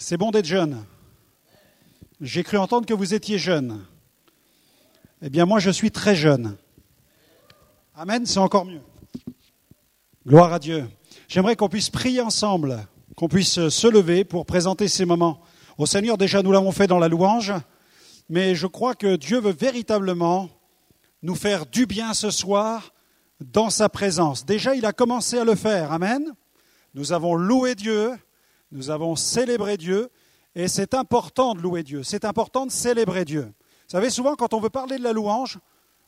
C'est bon d'être jeune. J'ai cru entendre que vous étiez jeune. Eh bien, moi, je suis très jeune. Amen, c'est encore mieux. Gloire à Dieu. J'aimerais qu'on puisse prier ensemble, qu'on puisse se lever pour présenter ces moments au Seigneur. Déjà, nous l'avons fait dans la louange, mais je crois que Dieu veut véritablement nous faire du bien ce soir dans sa présence. Déjà, il a commencé à le faire. Amen. Nous avons loué Dieu, nous avons célébré Dieu, et c'est important de louer Dieu, c'est important de célébrer Dieu. Vous savez, souvent quand on veut parler de la louange,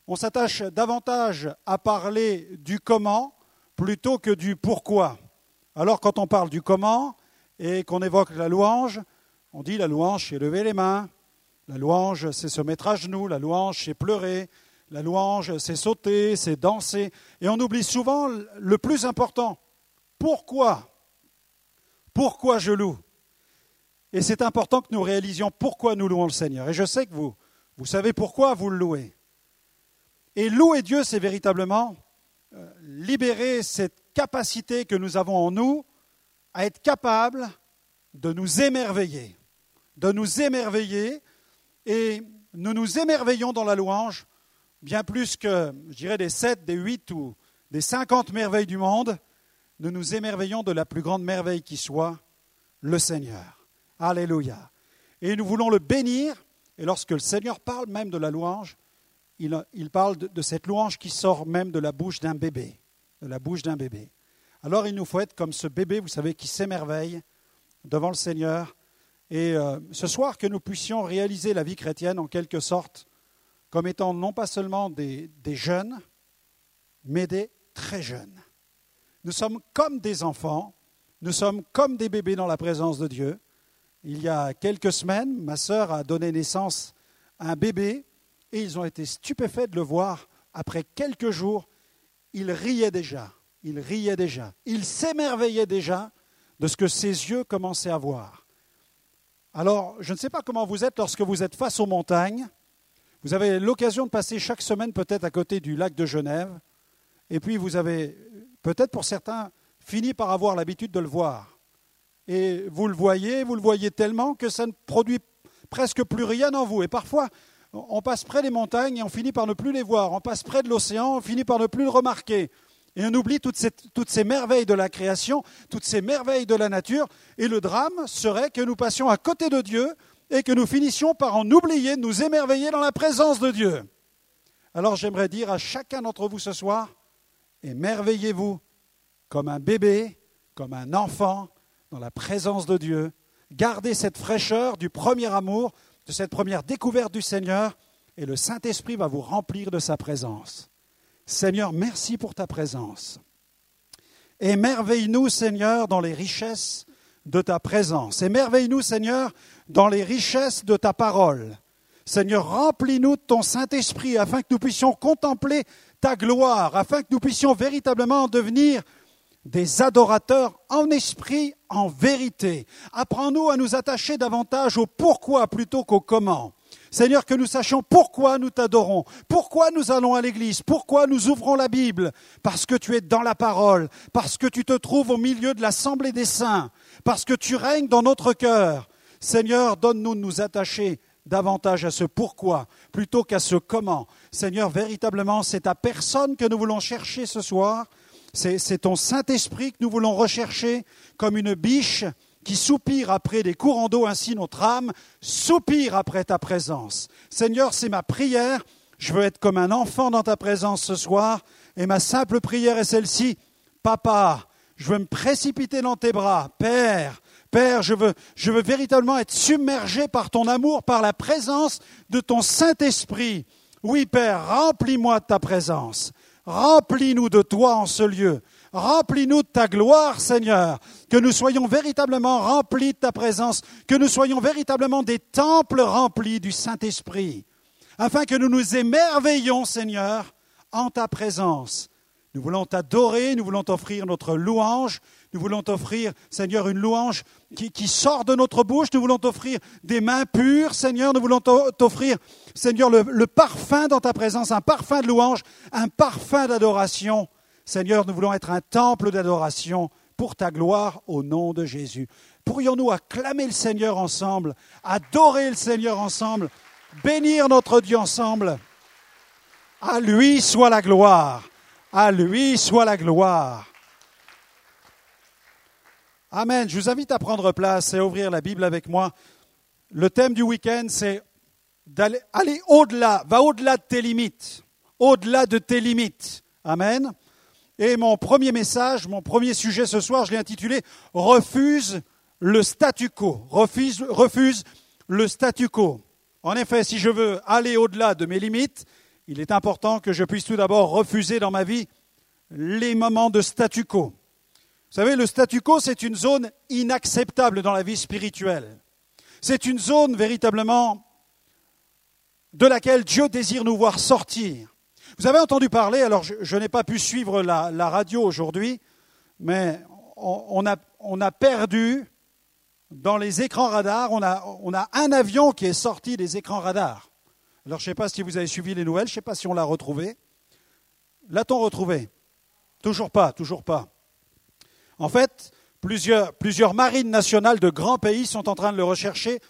on s'attache davantage à parler du comment plutôt que du pourquoi. Alors quand on parle du comment et qu'on évoque la louange, on dit la louange, c'est lever les mains, la louange, c'est se mettre à genoux, la louange, c'est pleurer, la louange, c'est sauter, c'est danser, et on oublie souvent le plus important. Pourquoi pourquoi je loue? Et c'est important que nous réalisions pourquoi nous louons le Seigneur. Et je sais que vous, savez pourquoi vous le louez. Et louer Dieu, c'est véritablement euh, libérer cette capacité que nous avons en nous à être capable de nous émerveiller. De nous émerveiller. Et nous nous émerveillons dans la louange bien plus que, je dirais, des sept, des huit ou des cinquante merveilles du monde nous nous émerveillons de la plus grande merveille qui soit, le Seigneur. Alléluia. Et nous voulons le bénir. Et lorsque le Seigneur parle même de la louange, il, parle de, cette louange qui sort même de la bouche d'un bébé. De la bouche d'un bébé. Alors il nous faut être comme ce bébé, vous savez, qui s'émerveille devant le Seigneur. Et euh, ce soir, que nous puissions réaliser la vie chrétienne en quelque sorte comme étant non pas seulement des jeunes, mais des très jeunes. Nous sommes comme des enfants, nous sommes comme des bébés dans la présence de Dieu. Il y a quelques semaines, ma sœur a donné naissance à un bébé et ils ont été stupéfaits de le voir. Après quelques jours, il riait déjà, il riait déjà, il s'émerveillait déjà de ce que ses yeux commençaient à voir. Alors, je ne sais pas comment vous êtes lorsque vous êtes face aux montagnes. Vous avez l'occasion de passer chaque semaine peut-être à côté du lac de Genève. Et puis vous avez peut-être pour certains, fini par avoir l'habitude de le voir. Et vous le voyez, vous le voyez tellement que ça ne produit presque plus rien en vous. Et parfois, on passe près des montagnes et on finit par ne plus les voir. On passe près de l'océan, on finit par ne plus le remarquer. Et on oublie toutes ces, merveilles de la création, toutes ces merveilles de la nature. Et le drame serait que nous passions à côté de Dieu et que nous finissions par en oublier, nous émerveiller dans la présence de Dieu. Alors j'aimerais dire à chacun d'entre vous ce soir, Émerveillez-vous comme un bébé, comme un enfant, dans la présence de Dieu. Gardez cette fraîcheur du premier amour, de cette première découverte du Seigneur, et le Saint-Esprit va vous remplir de sa présence. Seigneur, merci pour ta présence. Émerveille-nous, Seigneur, dans les richesses de ta présence. Émerveille-nous, Seigneur, dans les richesses de ta parole. Seigneur, remplis-nous de ton Saint-Esprit afin que nous puissions contempler ta gloire, afin que nous puissions véritablement devenir des adorateurs en esprit, en vérité. Apprends-nous à nous attacher davantage au pourquoi plutôt qu'au comment. Seigneur, que nous sachions pourquoi nous t'adorons, pourquoi nous allons à l'église, pourquoi nous ouvrons la Bible, parce que tu es dans la parole, parce que tu te trouves au milieu de l'assemblée des saints, parce que tu règnes dans notre cœur. Seigneur, donne-nous de nous attacher davantage à ce pourquoi plutôt qu'à ce comment. Seigneur, véritablement, c'est ta personne que nous voulons chercher ce soir. C'est ton Saint-Esprit que nous voulons rechercher comme une biche qui soupire après des courants d'eau, ainsi notre âme soupire après ta présence. Seigneur, c'est ma prière. Je veux être comme un enfant dans ta présence ce soir. Et ma simple prière est celle-ci. Papa, je veux me précipiter dans tes bras. Père, Père, je veux, je veux véritablement être submergé par ton amour, par la présence de ton Saint-Esprit. Oui, Père, remplis-moi de ta présence. Remplis-nous de toi en ce lieu. Remplis-nous de ta gloire, Seigneur. Que nous soyons véritablement remplis de ta présence. Que nous soyons véritablement des temples remplis du Saint-Esprit. Afin que nous nous émerveillions, Seigneur, en ta présence. Nous voulons t'adorer, nous voulons t'offrir notre louange, nous voulons t'offrir, Seigneur, une louange qui, sort de notre bouche. Nous voulons t'offrir des mains pures, Seigneur. Nous voulons t'offrir, Seigneur, le, le parfum dans ta présence, un parfum de louange, un parfum d'adoration. Seigneur, nous voulons être un temple d'adoration pour ta gloire au nom de Jésus. Pourrions-nous acclamer le Seigneur ensemble, adorer le Seigneur ensemble, bénir notre Dieu ensemble? À lui soit la gloire. À lui soit la gloire. Amen. Je vous invite à prendre place et à ouvrir la Bible avec moi. Le thème du week-end, c'est d'aller aller au-delà, va au-delà de tes limites, au-delà de tes limites. Amen. Et mon premier message, mon premier sujet ce soir, je l'ai intitulé Refuse le statu quo. Refuse, refuse le statu quo. En effet, si je veux aller au-delà de mes limites, il est important que je puisse tout d'abord refuser dans ma vie les moments de statu quo. Vous savez, le statu quo, c'est une zone inacceptable dans la vie spirituelle. C'est une zone véritablement de laquelle Dieu désire nous voir sortir. Vous avez entendu parler, alors je, n'ai pas pu suivre la, radio aujourd'hui, mais on, a, perdu dans les écrans radars, on a, on a un avion qui est sorti des écrans radars. Alors je ne sais pas si vous avez suivi les nouvelles, je ne sais pas si on l'a retrouvé. L'a-t-on retrouvé Toujours pas, toujours pas. En fait, plusieurs, marines nationales de grands pays sont en train de le rechercher.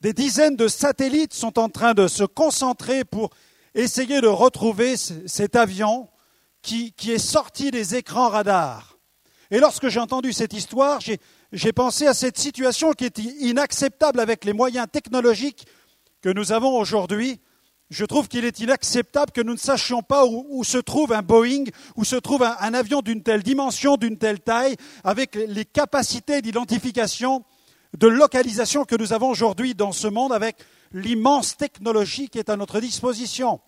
Des dizaines de satellites sont en train de se concentrer pour essayer de retrouver cet avion qui, qui est sorti des écrans radars. Et lorsque j'ai entendu cette histoire, j'ai pensé à cette situation qui est inacceptable avec les moyens technologiques que nous avons aujourd'hui je trouve qu'il est inacceptable que nous ne sachions pas où, se trouve un Boeing, où se trouve un, avion d'une telle dimension, d'une telle taille, avec les capacités d'identification, de localisation que nous avons aujourd'hui dans ce monde, avec l'immense technologie qui est à notre disposition.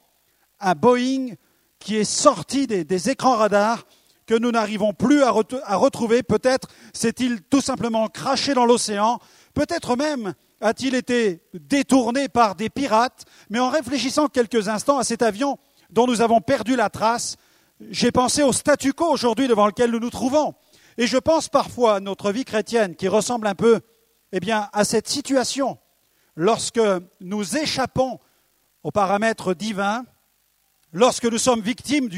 Un Boeing qui est sorti des, écrans radars, que nous n'arrivons plus à retrouver. Peut-être s'est-il tout simplement craché dans l'océan, peut-être même a-t-il été détourné par des pirates? Mais en réfléchissant quelques instants à cet avion dont nous avons perdu la trace, j'ai pensé au statu quo aujourd'hui devant lequel nous nous trouvons. Et je pense parfois à notre vie chrétienne qui ressemble un peu eh bien, à cette situation. Lorsque nous échappons aux paramètres divins, lorsque nous sommes victimes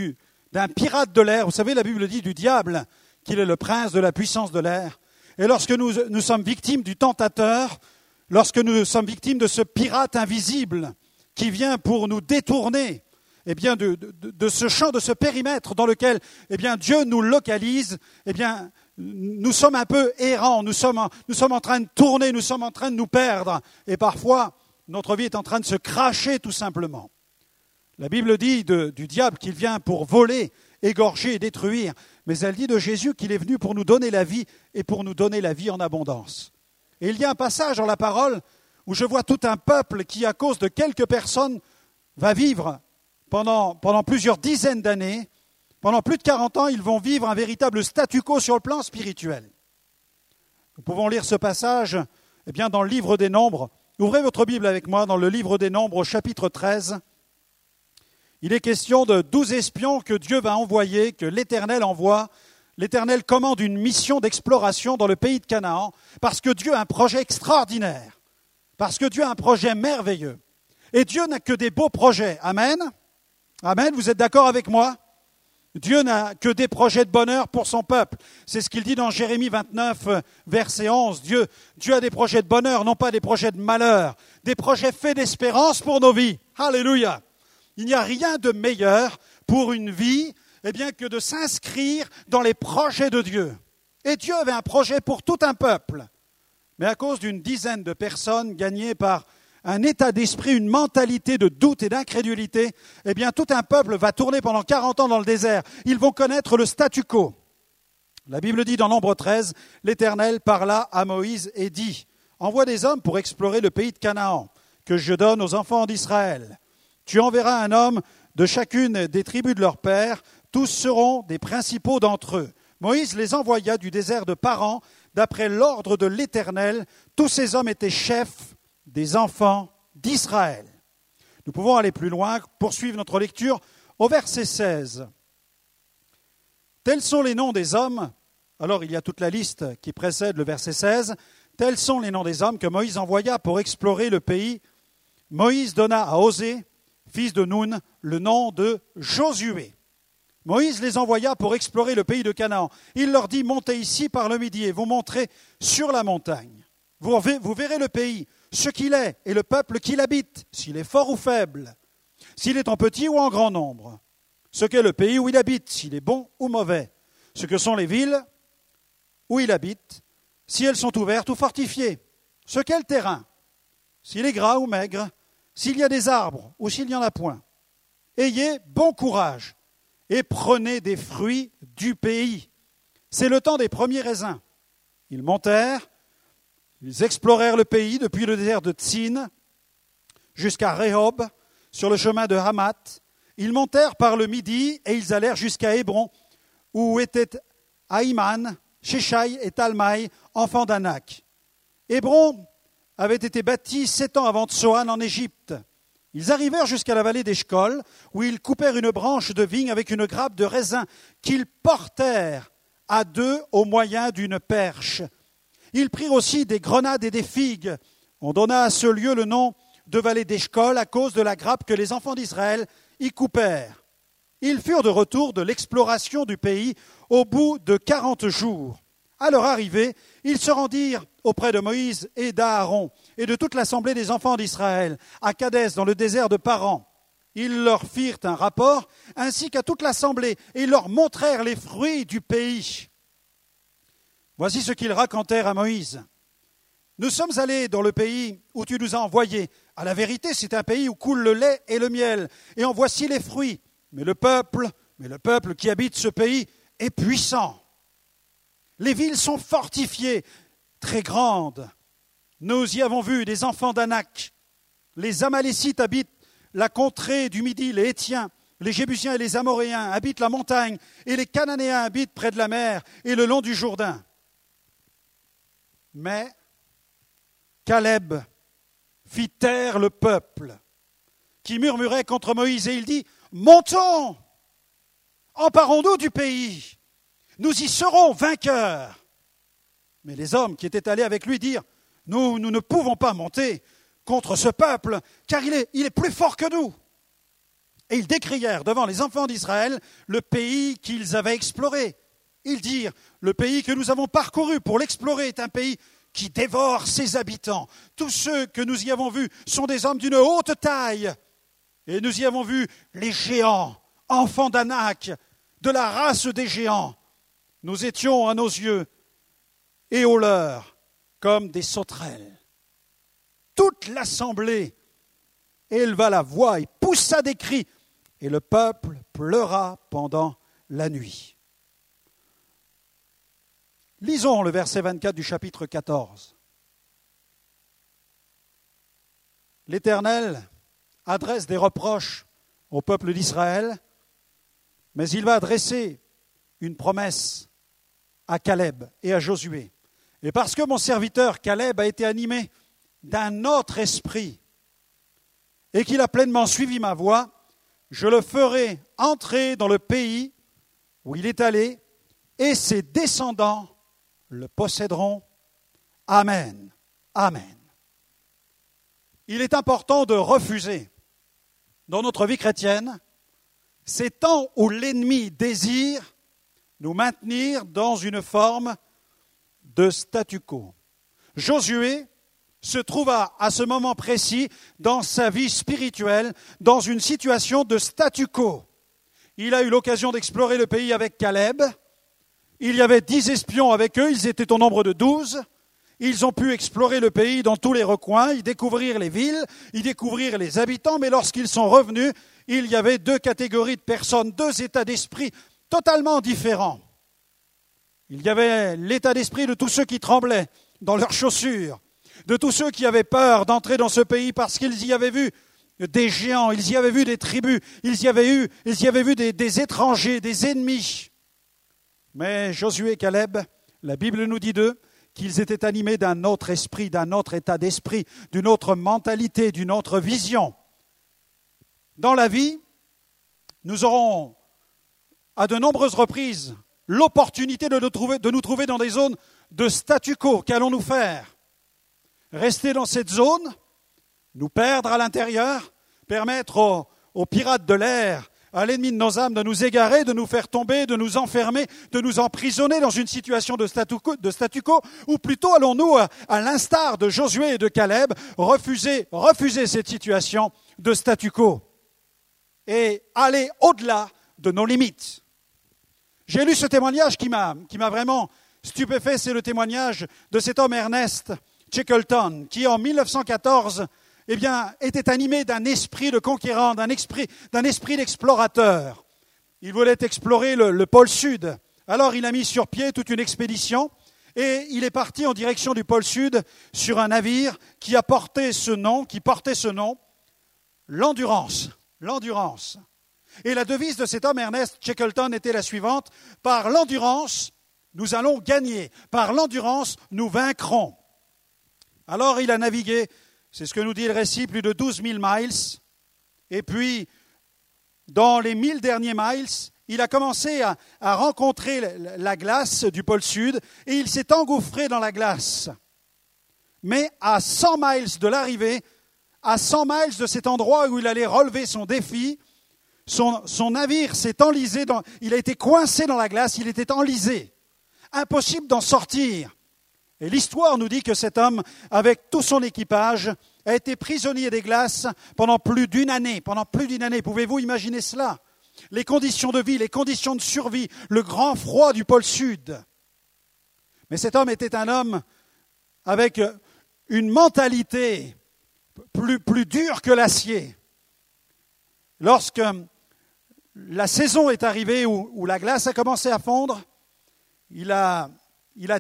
d'un pirate de l'air, vous savez, la Bible dit du diable qu'il est le prince de la puissance de l'air, et lorsque nous, nous sommes victimes du tentateur, lorsque nous sommes victimes de ce pirate invisible qui vient pour nous détourner eh de, ce champ, de ce périmètre dans lequel eh Dieu nous localise, eh nous sommes un peu errants, nous sommes, nous sommes en train de tourner, nous sommes en train de nous perdre, et parfois notre vie est en train de se cracher tout simplement. La Bible dit du diable qu'il vient pour voler, égorger et détruire, mais elle dit de Jésus qu'il est venu pour nous donner la vie et pour nous donner la vie en abondance. Et il y a un passage dans la parole où je vois tout un peuple qui, à cause de quelques personnes, va vivre pendant, plusieurs dizaines d'années, pendant plus de 40 ans, ils vont vivre un véritable statu quo sur le plan spirituel. Nous pouvons lire ce passage eh bien, dans le livre des Nombres. Ouvrez votre Bible avec moi dans le livre des Nombres au chapitre 13. Il est question de douze espions que Dieu va envoyer, que l'Éternel envoie l'Éternel commande une mission d'exploration dans le pays de Canaan, parce que Dieu a un projet extraordinaire, parce que Dieu a un projet merveilleux. Et Dieu n'a que des beaux projets. Amen. Amen. Vous êtes d'accord avec moi? Dieu n'a que des projets de bonheur pour son peuple. C'est ce qu'il dit dans Jérémie 29, verset 11. Dieu, Dieu a des projets de bonheur, non pas des projets de malheur, des projets faits d'espérance pour nos vies. Alléluia. Il n'y a rien de meilleur pour une vie eh bien, que de s'inscrire dans les projets de Dieu. Et Dieu avait un projet pour tout un peuple. Mais à cause d'une dizaine de personnes gagnées par un état d'esprit, une mentalité de doute et d'incrédulité, eh bien, tout un peuple va tourner pendant 40 ans dans le désert. Ils vont connaître le statu quo. La Bible dit dans Nombre 13, l'Éternel parla à Moïse et dit, Envoie des hommes pour explorer le pays de Canaan, que je donne aux enfants d'Israël. Tu enverras un homme de chacune des tribus de leur père tous seront des principaux d'entre eux. Moïse les envoya du désert de Paran, d'après l'ordre de l'Éternel. Tous ces hommes étaient chefs des enfants d'Israël. Nous pouvons aller plus loin, poursuivre notre lecture au verset 16. Tels sont les noms des hommes. Alors il y a toute la liste qui précède le verset 16. Tels sont les noms des hommes que Moïse envoya pour explorer le pays. Moïse donna à Osée, fils de Nun, le nom de Josué. Moïse les envoya pour explorer le pays de Canaan. Il leur dit, montez ici par le midi et vous monterez sur la montagne. Vous, verrez le pays, ce qu'il est, et le peuple qui l'habite, s'il est fort ou faible, s'il est en petit ou en grand nombre, ce qu'est le pays où il habite, s'il est bon ou mauvais, ce que sont les villes où il habite, si elles sont ouvertes ou fortifiées, ce qu'est le terrain, s'il est gras ou maigre, s'il y a des arbres ou s'il n'y en a point. Ayez bon courage et prenez des fruits du pays. C'est le temps des premiers raisins. Ils montèrent, ils explorèrent le pays depuis le désert de Tsin jusqu'à Rehob, sur le chemin de Hamath. Ils montèrent par le midi et ils allèrent jusqu'à Hébron, où étaient Aïman, Sheshai et Talmaï, enfants d'Anak. Hébron avait été bâti sept ans avant Tsoan en Égypte. Ils arrivèrent jusqu'à la vallée d'Eshcol, où ils coupèrent une branche de vigne avec une grappe de raisin qu'ils portèrent à deux au moyen d'une perche. Ils prirent aussi des grenades et des figues. On donna à ce lieu le nom de vallée d'Eshcol à cause de la grappe que les enfants d'Israël y coupèrent. Ils furent de retour de l'exploration du pays au bout de quarante jours. À leur arrivée, ils se rendirent auprès de Moïse et d'Aaron et de toute l'assemblée des enfants d'Israël à Cadès dans le désert de Paran. Ils leur firent un rapport ainsi qu'à toute l'assemblée et ils leur montrèrent les fruits du pays. Voici ce qu'ils racontèrent à Moïse. Nous sommes allés dans le pays où tu nous as envoyés. À la vérité, c'est un pays où coule le lait et le miel, et en voici les fruits. Mais le peuple, mais le peuple qui habite ce pays est puissant. Les villes sont fortifiées, très grandes. Nous y avons vu des enfants d'Anak. Les Amalécites habitent la contrée du Midi, les Hétiens, les Jébusiens et les Amoréens habitent la montagne, et les Cananéens habitent près de la mer et le long du Jourdain. Mais Caleb fit taire le peuple qui murmurait contre Moïse, et il dit, Montons, emparons-nous du pays, nous y serons vainqueurs. Mais les hommes qui étaient allés avec lui dirent, nous, nous ne pouvons pas monter contre ce peuple, car il est, il est plus fort que nous. Et ils décrièrent devant les enfants d'Israël le pays qu'ils avaient exploré. Ils dirent, le pays que nous avons parcouru pour l'explorer est un pays qui dévore ses habitants. Tous ceux que nous y avons vus sont des hommes d'une haute taille. Et nous y avons vu les géants, enfants d'Anak, de la race des géants. Nous étions à nos yeux et aux leurs comme des sauterelles. Toute l'assemblée éleva la voix et poussa des cris, et le peuple pleura pendant la nuit. Lisons le verset 24 du chapitre 14. L'Éternel adresse des reproches au peuple d'Israël, mais il va adresser une promesse à Caleb et à Josué. Et parce que mon serviteur Caleb a été animé d'un autre esprit et qu'il a pleinement suivi ma voie, je le ferai entrer dans le pays où il est allé et ses descendants le posséderont. Amen. Amen. Il est important de refuser dans notre vie chrétienne ces temps où l'ennemi désire nous maintenir dans une forme de statu quo. Josué se trouva à ce moment précis dans sa vie spirituelle dans une situation de statu quo. Il a eu l'occasion d'explorer le pays avec Caleb, il y avait dix espions avec eux, ils étaient au nombre de douze. Ils ont pu explorer le pays dans tous les recoins, y découvrir les villes, y découvrir les habitants, mais lorsqu'ils sont revenus, il y avait deux catégories de personnes, deux états d'esprit totalement différents. Il y avait l'état d'esprit de tous ceux qui tremblaient dans leurs chaussures, de tous ceux qui avaient peur d'entrer dans ce pays parce qu'ils y avaient vu des géants, ils y avaient vu des tribus, ils y avaient, eu, ils y avaient vu des, des étrangers, des ennemis. Mais Josué et Caleb, la Bible nous dit d'eux qu'ils étaient animés d'un autre esprit, d'un autre état d'esprit, d'une autre mentalité, d'une autre vision. Dans la vie, nous aurons à de nombreuses reprises l'opportunité de, nous trouver dans des zones de statu quo. Qu'allons-nous faire? Rester dans cette zone Nous perdre à l'intérieur Permettre aux, pirates de l'air à l'ennemi de nos âmes de nous égarer, de nous faire tomber, de nous enfermer, de nous emprisonner dans une situation de statu quo, ou plutôt allons-nous, à, l'instar de Josué et de Caleb, refuser, refuser cette situation de statu quo et aller au-delà de nos limites? J'ai lu ce témoignage qui m'a, vraiment stupéfait, c'est le témoignage de cet homme Ernest Shackleton, qui en 1914 eh bien, était animé d'un esprit de conquérant, d'un esprit, d'explorateur. Il voulait explorer le, le, pôle sud. Alors il a mis sur pied toute une expédition et il est parti en direction du pôle sud sur un navire qui a ce nom, qui portait ce nom, l'endurance. L'endurance. Et la devise de cet homme, Ernest Shackleton, était la suivante Par l'endurance, nous allons gagner. Par l'endurance, nous vaincrons. Alors il a navigué c'est ce que nous dit le récit, plus de 12 000 miles. Et puis, dans les 1000 derniers miles, il a commencé à, rencontrer la glace du pôle sud et il s'est engouffré dans la glace. Mais à 100 miles de l'arrivée, à 100 miles de cet endroit où il allait relever son défi, son, navire s'est enlisé, il a été coincé dans la glace, il était enlisé. Impossible d'en sortir. Et l'histoire nous dit que cet homme, avec tout son équipage, a été prisonnier des glaces pendant plus d'une année. Pendant plus d'une année. Pouvez-vous imaginer cela? Les conditions de vie, les conditions de survie, le grand froid du pôle Sud. Mais cet homme était un homme avec une mentalité plus, plus dure que l'acier. Lorsque la saison est arrivée où, la glace a commencé à fondre, il a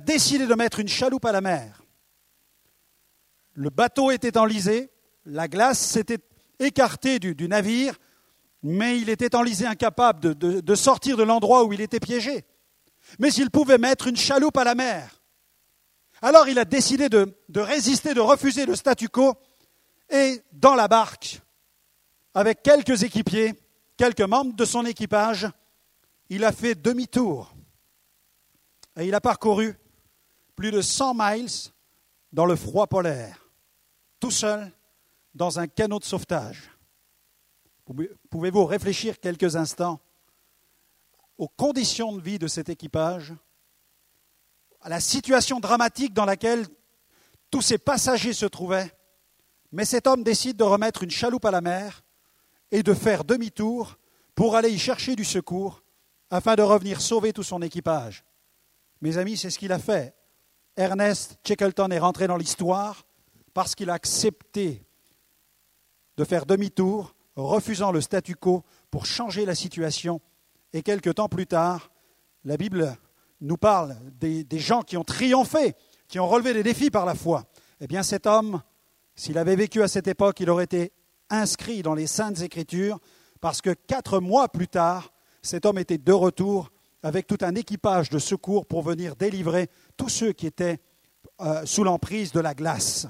décidé de mettre une chaloupe à la mer. Le bateau était enlisé, la glace s'était écartée du, navire, mais il était enlisé, incapable de, sortir de l'endroit où il était piégé. Mais il pouvait mettre une chaloupe à la mer. Alors il a décidé de résister, de refuser le statu quo, et dans la barque, avec quelques équipiers, quelques membres de son équipage, il a fait demi-tour et il a parcouru plus de 100 miles dans le froid polaire, tout seul dans un canot de sauvetage. Pouvez-vous réfléchir quelques instants aux conditions de vie de cet équipage, à la situation dramatique dans laquelle tous ces passagers se trouvaient, mais cet homme décide de remettre une chaloupe à la mer et de faire demi-tour pour aller y chercher du secours afin de revenir sauver tout son équipage. Mes amis, c'est ce qu'il a fait. Ernest Shackleton est rentré dans l'histoire parce qu'il a accepté de faire demi-tour, refusant le statu quo pour changer la situation. Et quelques temps plus tard, la Bible nous parle des, des, gens qui ont triomphé, qui ont relevé des défis par la foi. Eh bien, cet homme, s'il avait vécu à cette époque, il aurait été inscrit dans les Saintes Écritures, parce que quatre mois plus tard, cet homme était de retour avec tout un équipage de secours pour venir délivrer tous ceux qui étaient euh, sous l'emprise de la glace.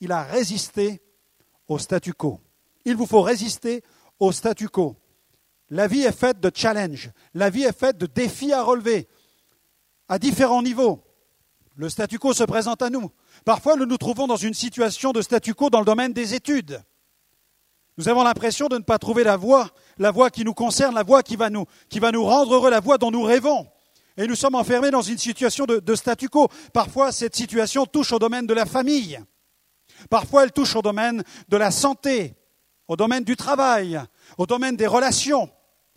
Il a résisté au statu quo. Il vous faut résister au statu quo. La vie est faite de challenges, la vie est faite de défis à relever à différents niveaux. Le statu quo se présente à nous. Parfois, nous nous trouvons dans une situation de statu quo dans le domaine des études. Nous avons l'impression de ne pas trouver la voie, la voie qui nous concerne, la voie qui va nous, rendre heureux, la voie dont nous rêvons. Et nous sommes enfermés dans une situation de, statu quo. Parfois, cette situation touche au domaine de la famille. Parfois, elle touche au domaine de la santé, au domaine du travail, au domaine des relations,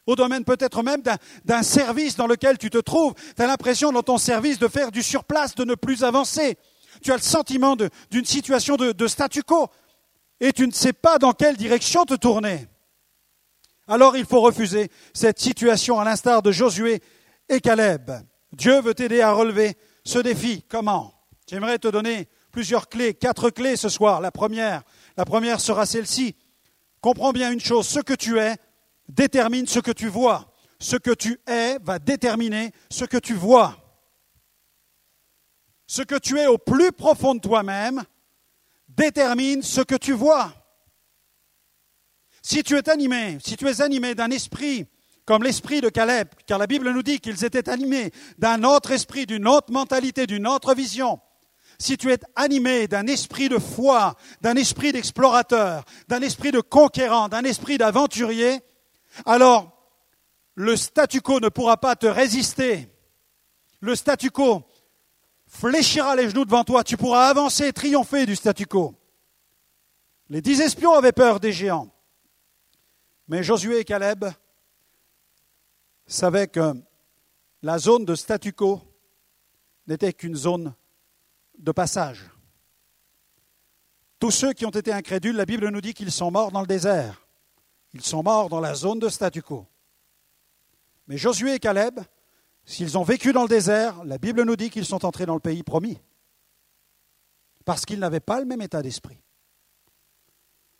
au domaine peut-être même d'un service dans lequel tu te trouves. Tu as l'impression dans ton service de faire du surplace, de ne plus avancer. Tu as le sentiment d'une situation de statu quo et tu ne sais pas dans quelle direction te tourner. Alors il faut refuser cette situation à l'instar de Josué et Caleb. Dieu veut t'aider à relever ce défi. Comment? J'aimerais te donner plusieurs clés, quatre clés ce soir. La première, la première sera celle-ci. Comprends bien une chose, ce que tu es détermine ce que tu vois. Ce que tu es va déterminer ce que tu vois. Ce que tu es au plus profond de toi-même détermine ce que tu vois. Si tu es animé, si tu es animé d'un esprit comme l'esprit de Caleb, car la Bible nous dit qu'ils étaient animés d'un autre esprit, d'une autre mentalité, d'une autre vision, si tu es animé d'un esprit de foi, d'un esprit d'explorateur, d'un esprit de conquérant, d'un esprit d'aventurier, alors le statu quo ne pourra pas te résister. Le statu quo fléchira les genoux devant toi. Tu pourras avancer et triompher du statu quo. Les dix espions avaient peur des géants. Mais Josué et Caleb savaient que la zone de statu quo n'était qu'une zone de passage. Tous ceux qui ont été incrédules, la Bible nous dit qu'ils sont morts dans le désert. Ils sont morts dans la zone de statu quo. Mais Josué et Caleb, s'ils ont vécu dans le désert, la Bible nous dit qu'ils sont entrés dans le pays promis. Parce qu'ils n'avaient pas le même état d'esprit.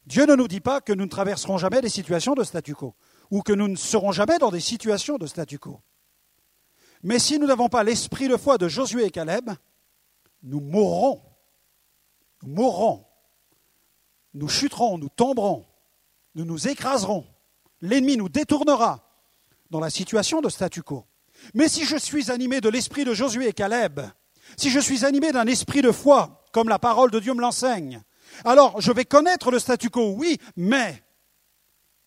Dieu ne nous dit pas que nous ne traverserons jamais des situations de statu quo, ou que nous ne serons jamais dans des situations de statu quo. Mais si nous n'avons pas l'esprit de foi de Josué et Caleb, nous mourrons. Nous mourrons. Nous chuterons, nous tomberons, nous nous écraserons. L'ennemi nous détournera dans la situation de statu quo. Mais si je suis animé de l'esprit de Josué et Caleb, si je suis animé d'un esprit de foi, comme la parole de Dieu me l'enseigne, alors je vais connaître le statu quo, oui, mais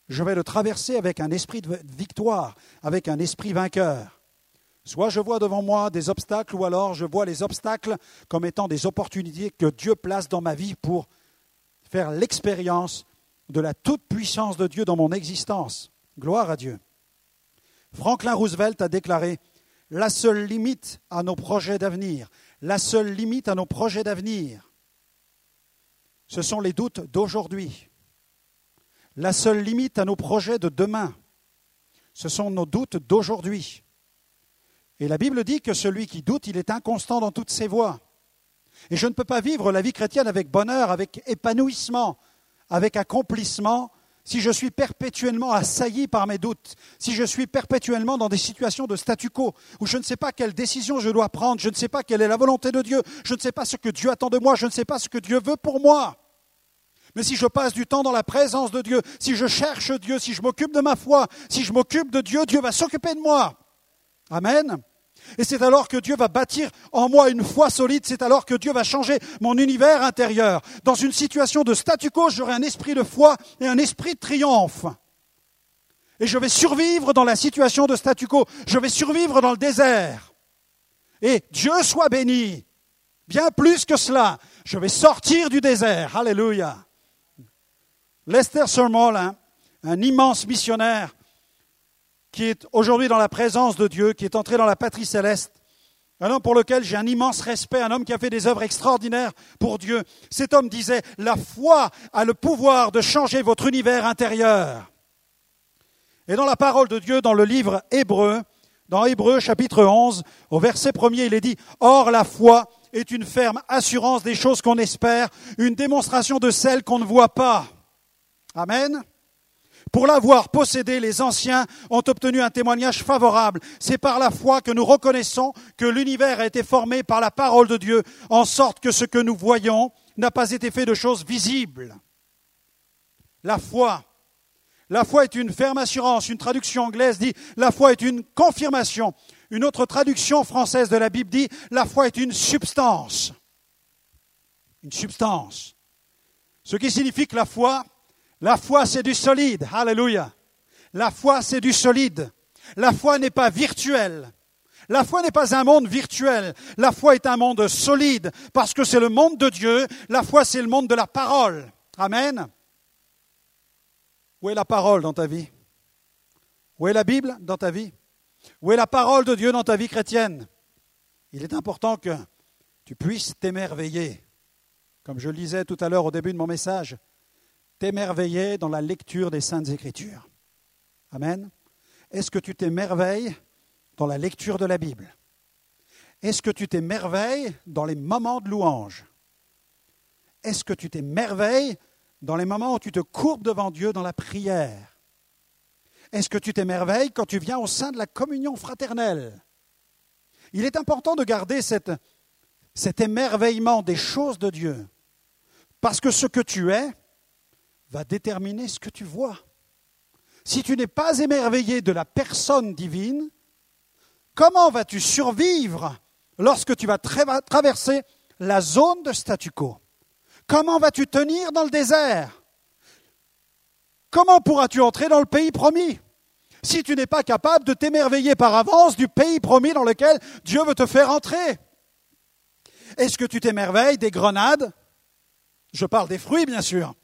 je vais le traverser avec un esprit de victoire, avec un esprit vainqueur. Soit je vois devant moi des obstacles, ou alors je vois les obstacles comme étant des opportunités que Dieu place dans ma vie pour faire l'expérience de la toute-puissance de Dieu dans mon existence. Gloire à Dieu. Franklin Roosevelt a déclaré La seule limite à nos projets d'avenir, la seule limite à nos projets d'avenir, ce sont les doutes d'aujourd'hui. La seule limite à nos projets de demain, ce sont nos doutes d'aujourd'hui. Et la Bible dit que celui qui doute, il est inconstant dans toutes ses voies. Et je ne peux pas vivre la vie chrétienne avec bonheur, avec épanouissement, avec accomplissement, si je suis perpétuellement assailli par mes doutes, si je suis perpétuellement dans des situations de statu quo, où je ne sais pas quelle décision je dois prendre, je ne sais pas quelle est la volonté de Dieu, je ne sais pas ce que Dieu attend de moi, je ne sais pas ce que Dieu veut pour moi. Mais si je passe du temps dans la présence de Dieu, si je cherche Dieu, si je m'occupe de ma foi, si je m'occupe de Dieu, Dieu va s'occuper de moi. Amen. Et c'est alors que Dieu va bâtir en moi une foi solide, c'est alors que Dieu va changer mon univers intérieur. Dans une situation de statu quo, j'aurai un esprit de foi et un esprit de triomphe. Et je vais survivre dans la situation de statu quo, je vais survivre dans le désert. Et Dieu soit béni. Bien plus que cela, je vais sortir du désert. Alléluia. Lester Summerall, un immense missionnaire, qui est aujourd'hui dans la présence de Dieu, qui est entré dans la patrie céleste, un homme pour lequel j'ai un immense respect, un homme qui a fait des œuvres extraordinaires pour Dieu. Cet homme disait, la foi a le pouvoir de changer votre univers intérieur. Et dans la parole de Dieu, dans le livre Hébreu, dans Hébreu chapitre 11, au verset premier, il est dit, Or la foi est une ferme assurance des choses qu'on espère, une démonstration de celles qu'on ne voit pas. Amen. Pour l'avoir possédé, les anciens ont obtenu un témoignage favorable. C'est par la foi que nous reconnaissons que l'univers a été formé par la parole de Dieu, en sorte que ce que nous voyons n'a pas été fait de choses visibles. La foi. La foi est une ferme assurance. Une traduction anglaise dit la foi est une confirmation. Une autre traduction française de la Bible dit la foi est une substance. Une substance. Ce qui signifie que la foi, la foi, c'est du solide. Alléluia. La foi, c'est du solide. La foi n'est pas virtuelle. La foi n'est pas un monde virtuel. La foi est un monde solide parce que c'est le monde de Dieu. La foi, c'est le monde de la parole. Amen. Où est la parole dans ta vie? Où est la Bible dans ta vie? Où est la parole de Dieu dans ta vie chrétienne? Il est important que tu puisses t'émerveiller. Comme je le disais tout à l'heure au début de mon message, t'émerveiller dans la lecture des Saintes Écritures. Amen. Est-ce que tu t'émerveilles dans la lecture de la Bible? Est-ce que tu t'émerveilles dans les moments de louange? Est-ce que tu t'émerveilles dans les moments où tu te courbes devant Dieu dans la prière? Est-ce que tu t'émerveilles quand tu viens au sein de la communion fraternelle? Il est important de garder cet émerveillement des choses de Dieu, parce que ce que tu es, va déterminer ce que tu vois. Si tu n'es pas émerveillé de la personne divine, comment vas-tu survivre lorsque tu vas traverser la zone de statu quo? Comment vas-tu tenir dans le désert? Comment pourras-tu entrer dans le pays promis? Si tu n'es pas capable de t'émerveiller par avance du pays promis dans lequel Dieu veut te faire entrer. Est-ce que tu t'émerveilles des grenades? Je parle des fruits, bien sûr.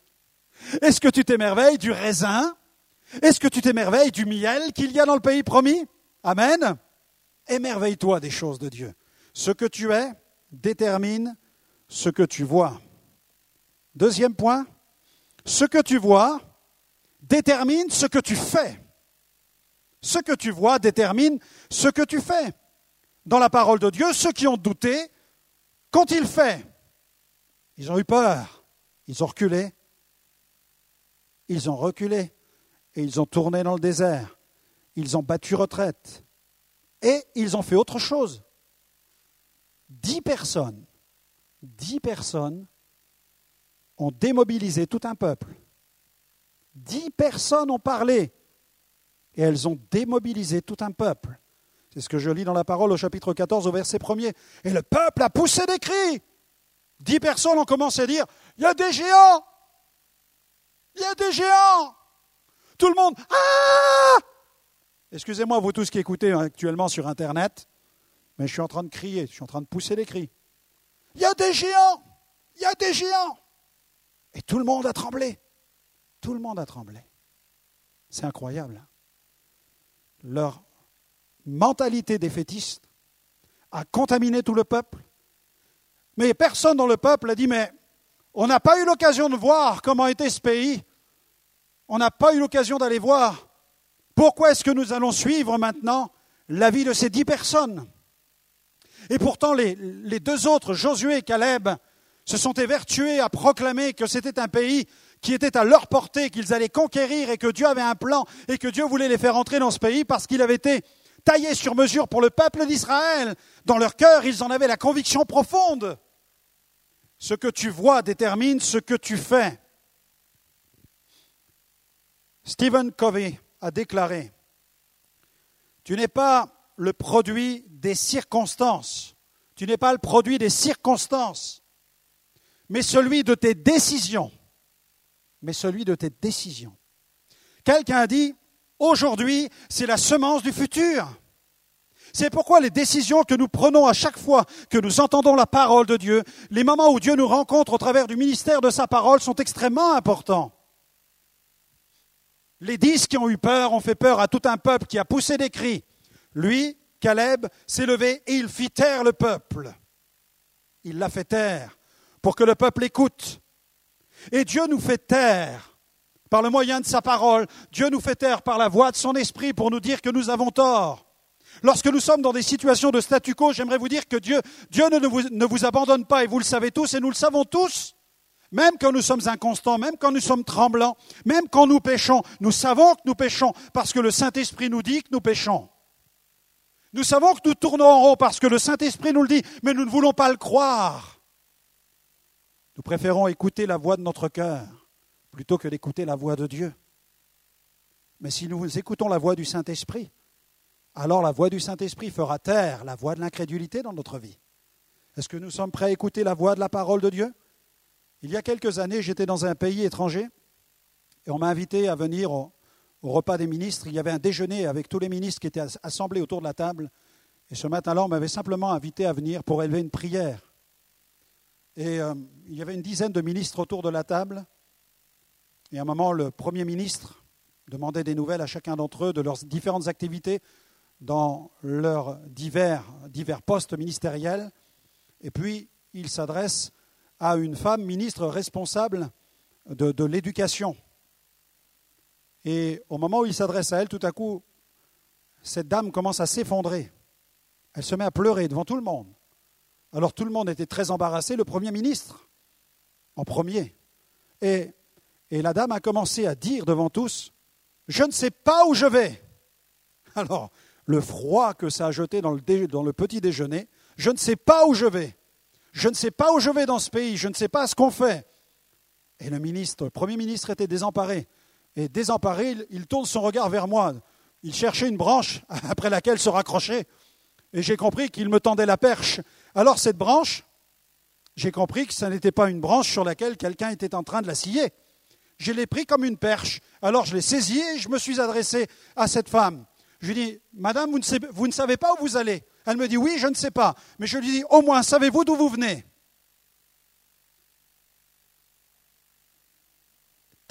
Est-ce que tu t'émerveilles du raisin? Est-ce que tu t'émerveilles du miel qu'il y a dans le pays promis? Amen. Émerveille-toi des choses de Dieu. Ce que tu es détermine ce que tu vois. Deuxième point, ce que tu vois détermine ce que tu fais. Ce que tu vois détermine ce que tu fais. Dans la parole de Dieu, ceux qui ont douté, quand il fait Ils ont eu peur, ils ont reculé, ils ont reculé et ils ont tourné dans le désert, ils ont battu retraite et ils ont fait autre chose. Dix personnes, dix personnes ont démobilisé tout un peuple. Dix personnes ont parlé et elles ont démobilisé tout un peuple. C'est ce que je lis dans la parole au chapitre 14 au verset 1er. Et le peuple a poussé des cris. Dix personnes ont commencé à dire, il y a des géants, il y a des géants. Tout le monde, ah Excusez-moi, vous tous qui écoutez actuellement sur Internet, mais je suis en train de crier, je suis en train de pousser des cris. Il y a des géants, il y a des géants. Et tout le monde a tremblé. Tout le monde a tremblé. C'est incroyable. Hein. Leur mentalité défaitiste a contaminé tout le peuple. Mais personne dans le peuple a dit, mais on n'a pas eu l'occasion de voir comment était ce pays. On n'a pas eu l'occasion d'aller voir. Pourquoi est-ce que nous allons suivre maintenant la vie de ces dix personnes Et pourtant, les, les, deux autres, Josué et Caleb, se sont évertués à proclamer que c'était un pays qui était à leur portée, qu'ils allaient conquérir et que Dieu avait un plan et que Dieu voulait les faire entrer dans ce pays parce qu'il avait été taillé sur mesure pour le peuple d'Israël. Dans leur cœur, ils en avaient la conviction profonde. Ce que tu vois détermine ce que tu fais. Stephen Covey a déclaré, Tu n'es pas le produit des circonstances, tu n'es pas le produit des circonstances, mais celui de tes décisions, mais celui de tes décisions. Quelqu'un a dit, aujourd'hui, c'est la semence du futur. C'est pourquoi les décisions que nous prenons à chaque fois que nous entendons la parole de Dieu, les moments où Dieu nous rencontre au travers du ministère de sa parole sont extrêmement importants. Les dix qui ont eu peur ont fait peur à tout un peuple qui a poussé des cris. Lui, Caleb, s'est levé et il fit taire le peuple. Il l'a fait taire pour que le peuple écoute. Et Dieu nous fait taire par le moyen de sa parole. Dieu nous fait taire par la voix de son esprit pour nous dire que nous avons tort. Lorsque nous sommes dans des situations de statu quo, j'aimerais vous dire que Dieu, ne, vous, ne vous abandonne pas, et vous le savez tous, et nous le savons tous. Même quand nous sommes inconstants, même quand nous sommes tremblants, même quand nous péchons, nous savons que nous péchons parce que le Saint-Esprit nous dit que nous péchons. Nous savons que nous tournons en rond parce que le Saint-Esprit nous le dit, mais nous ne voulons pas le croire. Nous préférons écouter la voix de notre cœur plutôt que d'écouter la voix de Dieu. Mais si nous écoutons la voix du Saint-Esprit, alors la voix du Saint-Esprit fera taire la voix de l'incrédulité dans notre vie. Est-ce que nous sommes prêts à écouter la voix de la parole de Dieu? Il y a quelques années, j'étais dans un pays étranger et on m'a invité à venir au, repas des ministres. Il y avait un déjeuner avec tous les ministres qui étaient assemblés autour de la table. Et ce matin-là, on m'avait simplement invité à venir pour élever une prière. Et euh, il y avait une dizaine de ministres autour de la table. Et à un moment, le Premier ministre demandait des nouvelles à chacun d'entre eux de leurs différentes activités dans leurs divers, postes ministériels. Et puis, il s'adresse à une femme ministre responsable de, de l'éducation. Et au moment où il s'adresse à elle, tout à coup, cette dame commence à s'effondrer. Elle se met à pleurer devant tout le monde. Alors tout le monde était très embarrassé, le Premier ministre en premier. Et, et la dame a commencé à dire devant tous, je ne sais pas où je vais. Alors, le froid que ça a jeté dans le, petit déjeuner. Je ne sais pas où je vais. Je ne sais pas où je vais dans ce pays. Je ne sais pas ce qu'on fait. Et le ministre, le Premier ministre était désemparé. Et désemparé, il, tourne son regard vers moi. Il cherchait une branche après laquelle se raccrocher. Et j'ai compris qu'il me tendait la perche. Alors cette branche, j'ai compris que ce n'était pas une branche sur laquelle quelqu'un était en train de la scier. Je l'ai pris comme une perche. Alors je l'ai saisi et je me suis adressé à cette femme. Je lui dis, Madame, vous ne, savez pas où vous allez Elle me dit, oui, je ne sais pas. Mais je lui dis, au moins, savez-vous d'où vous venez?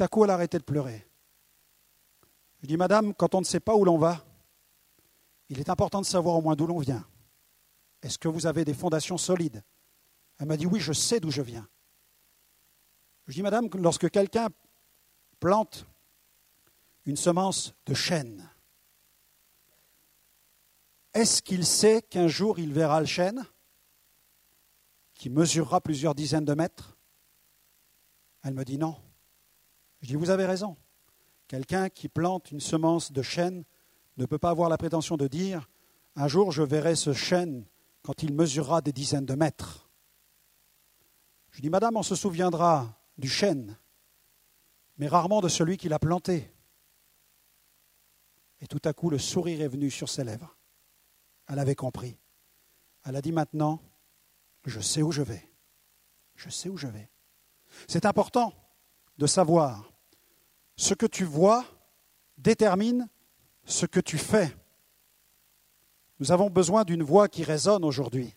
Coup, elle a arrêté de pleurer. Je dis, Madame, quand on ne sait pas où l'on va, il est important de savoir au moins d'où l'on vient. Est-ce que vous avez des fondations solides? Elle m'a dit, oui, je sais d'où je viens. Je dis, Madame, lorsque quelqu'un plante une semence de chêne, est-ce qu'il sait qu'un jour il verra le chêne qui mesurera plusieurs dizaines de mètres? Elle me dit non. Je dis, vous avez raison. Quelqu'un qui plante une semence de chêne ne peut pas avoir la prétention de dire, un jour je verrai ce chêne quand il mesurera des dizaines de mètres. Je dis, Madame, on se souviendra du chêne, mais rarement de celui qui l'a planté. Et tout à coup, le sourire est venu sur ses lèvres. Elle avait compris. Elle a dit maintenant, je sais où je vais. Je sais où je vais. C'est important de savoir ce que tu vois détermine ce que tu fais. Nous avons besoin d'une voix qui résonne aujourd'hui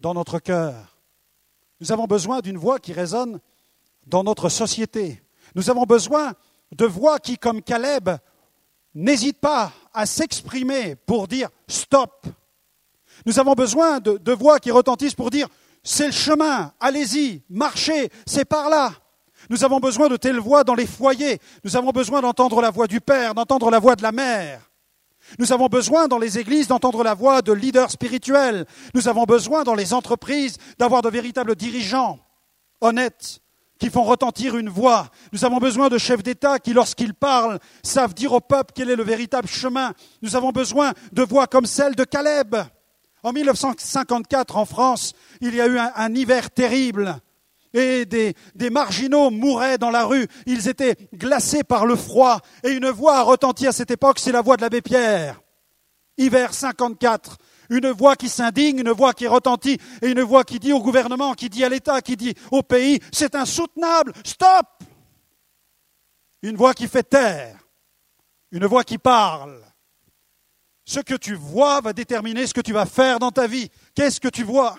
dans notre cœur. Nous avons besoin d'une voix qui résonne dans notre société. Nous avons besoin de voix qui, comme Caleb, n'hésitent pas à s'exprimer pour dire stop. Nous avons besoin de, de voix qui retentissent pour dire c'est le chemin, allez-y, marchez, c'est par là. Nous avons besoin de telles voix dans les foyers. Nous avons besoin d'entendre la voix du Père, d'entendre la voix de la Mère. Nous avons besoin dans les églises d'entendre la voix de leaders spirituels. Nous avons besoin dans les entreprises d'avoir de véritables dirigeants honnêtes qui font retentir une voix. Nous avons besoin de chefs d'État qui, lorsqu'ils parlent, savent dire au peuple quel est le véritable chemin. Nous avons besoin de voix comme celle de Caleb. En 1954, en France, il y a eu un, hiver terrible et des, marginaux mouraient dans la rue. Ils étaient glacés par le froid. Et une voix a retenti à cette époque, c'est la voix de l'abbé Pierre. Hiver 54. Une voix qui s'indigne, une voix qui retentit, et une voix qui dit au gouvernement, qui dit à l'État, qui dit au pays, c'est insoutenable, stop Une voix qui fait taire, une voix qui parle. Ce que tu vois va déterminer ce que tu vas faire dans ta vie. Qu'est-ce que tu vois?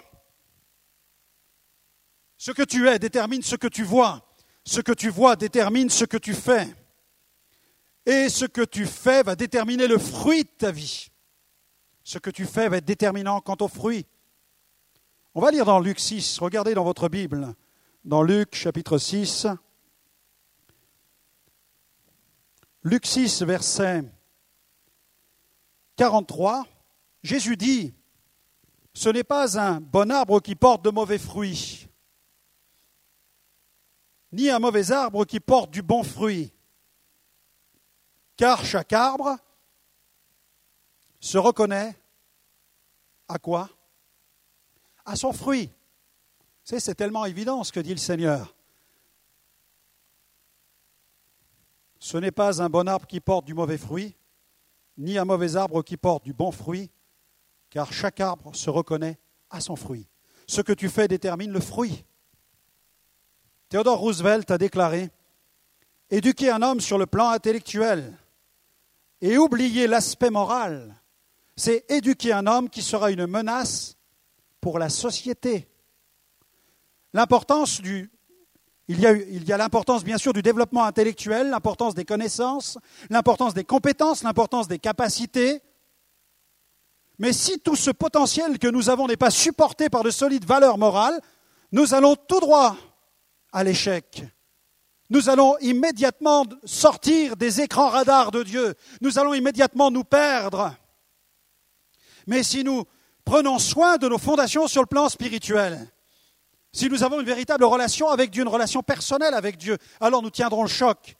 Ce que tu es détermine ce que tu vois. Ce que tu vois détermine ce que tu fais. Et ce que tu fais va déterminer le fruit de ta vie. Ce que tu fais va être déterminant quant au fruit. On va lire dans Luc 6, regardez dans votre Bible, dans Luc chapitre 6. Luc 6, verset 43, Jésus dit, Ce n'est pas un bon arbre qui porte de mauvais fruits ni un mauvais arbre qui porte du bon fruit. Car chaque arbre se reconnaît à quoi? À son fruit. c'est tellement évident ce que dit le Seigneur. Ce n'est pas un bon arbre qui porte du mauvais fruit, ni un mauvais arbre qui porte du bon fruit, car chaque arbre se reconnaît à son fruit. Ce que tu fais détermine le fruit. Theodore Roosevelt a déclaré Éduquer un homme sur le plan intellectuel et oublier l'aspect moral, c'est éduquer un homme qui sera une menace pour la société. L'importance du il y, a, l'importance bien sûr du développement intellectuel, l'importance des connaissances, l'importance des compétences, l'importance des capacités. Mais si tout ce potentiel que nous avons n'est pas supporté par de solides valeurs morales, nous allons tout droit à l'échec. Nous allons immédiatement sortir des écrans radars de Dieu. Nous allons immédiatement nous perdre. Mais si nous prenons soin de nos fondations sur le plan spirituel, si nous avons une véritable relation avec Dieu, une relation personnelle avec Dieu, alors nous tiendrons le choc.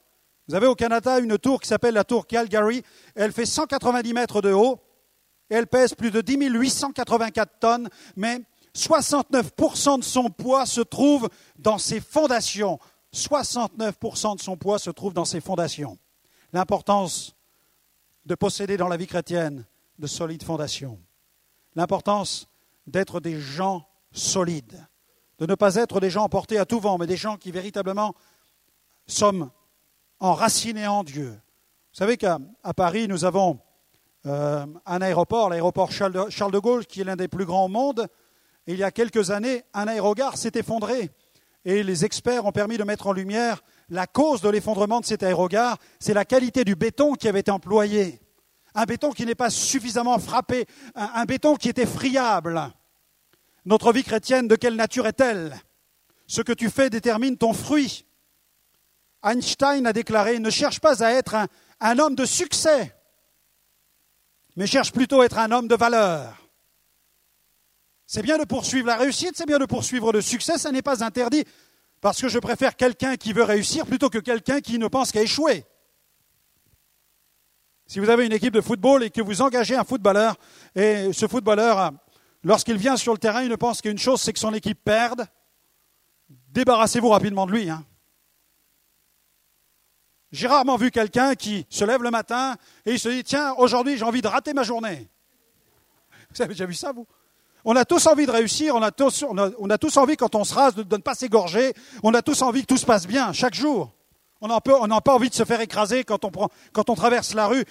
Vous avez au Canada une tour qui s'appelle la tour Calgary. Elle fait 190 mètres de haut. Elle pèse plus de 10 884 tonnes. Mais 69% de son poids se trouve dans ses fondations. 69% de son poids se trouve dans ses fondations. L'importance de posséder dans la vie chrétienne de solides fondations. L'importance d'être des gens solides. De ne pas être des gens emportés à tout vent, mais des gens qui véritablement sommes enracinés en Dieu. Vous savez qu'à Paris, nous avons euh, un aéroport, l'aéroport Charles de, Gaulle, qui est l'un des plus grands au monde. Il y a quelques années, un aérogare s'est effondré. Et les experts ont permis de mettre en lumière la cause de l'effondrement de cet aérogare, c'est la qualité du béton qui avait été employé. Un béton qui n'est pas suffisamment frappé, un béton qui était friable. Notre vie chrétienne, de quelle nature est-elle? Ce que tu fais détermine ton fruit. Einstein a déclaré, ne cherche pas à être un, homme de succès, mais cherche plutôt à être un homme de valeur. C'est bien de poursuivre la réussite, c'est bien de poursuivre le succès, ça n'est pas interdit, parce que je préfère quelqu'un qui veut réussir plutôt que quelqu'un qui ne pense qu'à échouer. Si vous avez une équipe de football et que vous engagez un footballeur, et ce footballeur, lorsqu'il vient sur le terrain, il ne pense qu'une chose, c'est que son équipe perde, débarrassez-vous rapidement de lui. Hein. J'ai rarement vu quelqu'un qui se lève le matin et il se dit Tiens, aujourd'hui j'ai envie de rater ma journée. Vous avez déjà vu ça, vous? On a tous envie de réussir, on a tous, on a, tous envie quand on se rase de, ne pas s'égorger, on a tous envie que tout se passe bien chaque jour. On n'a pas envie de se faire écraser quand on, traverse la rue.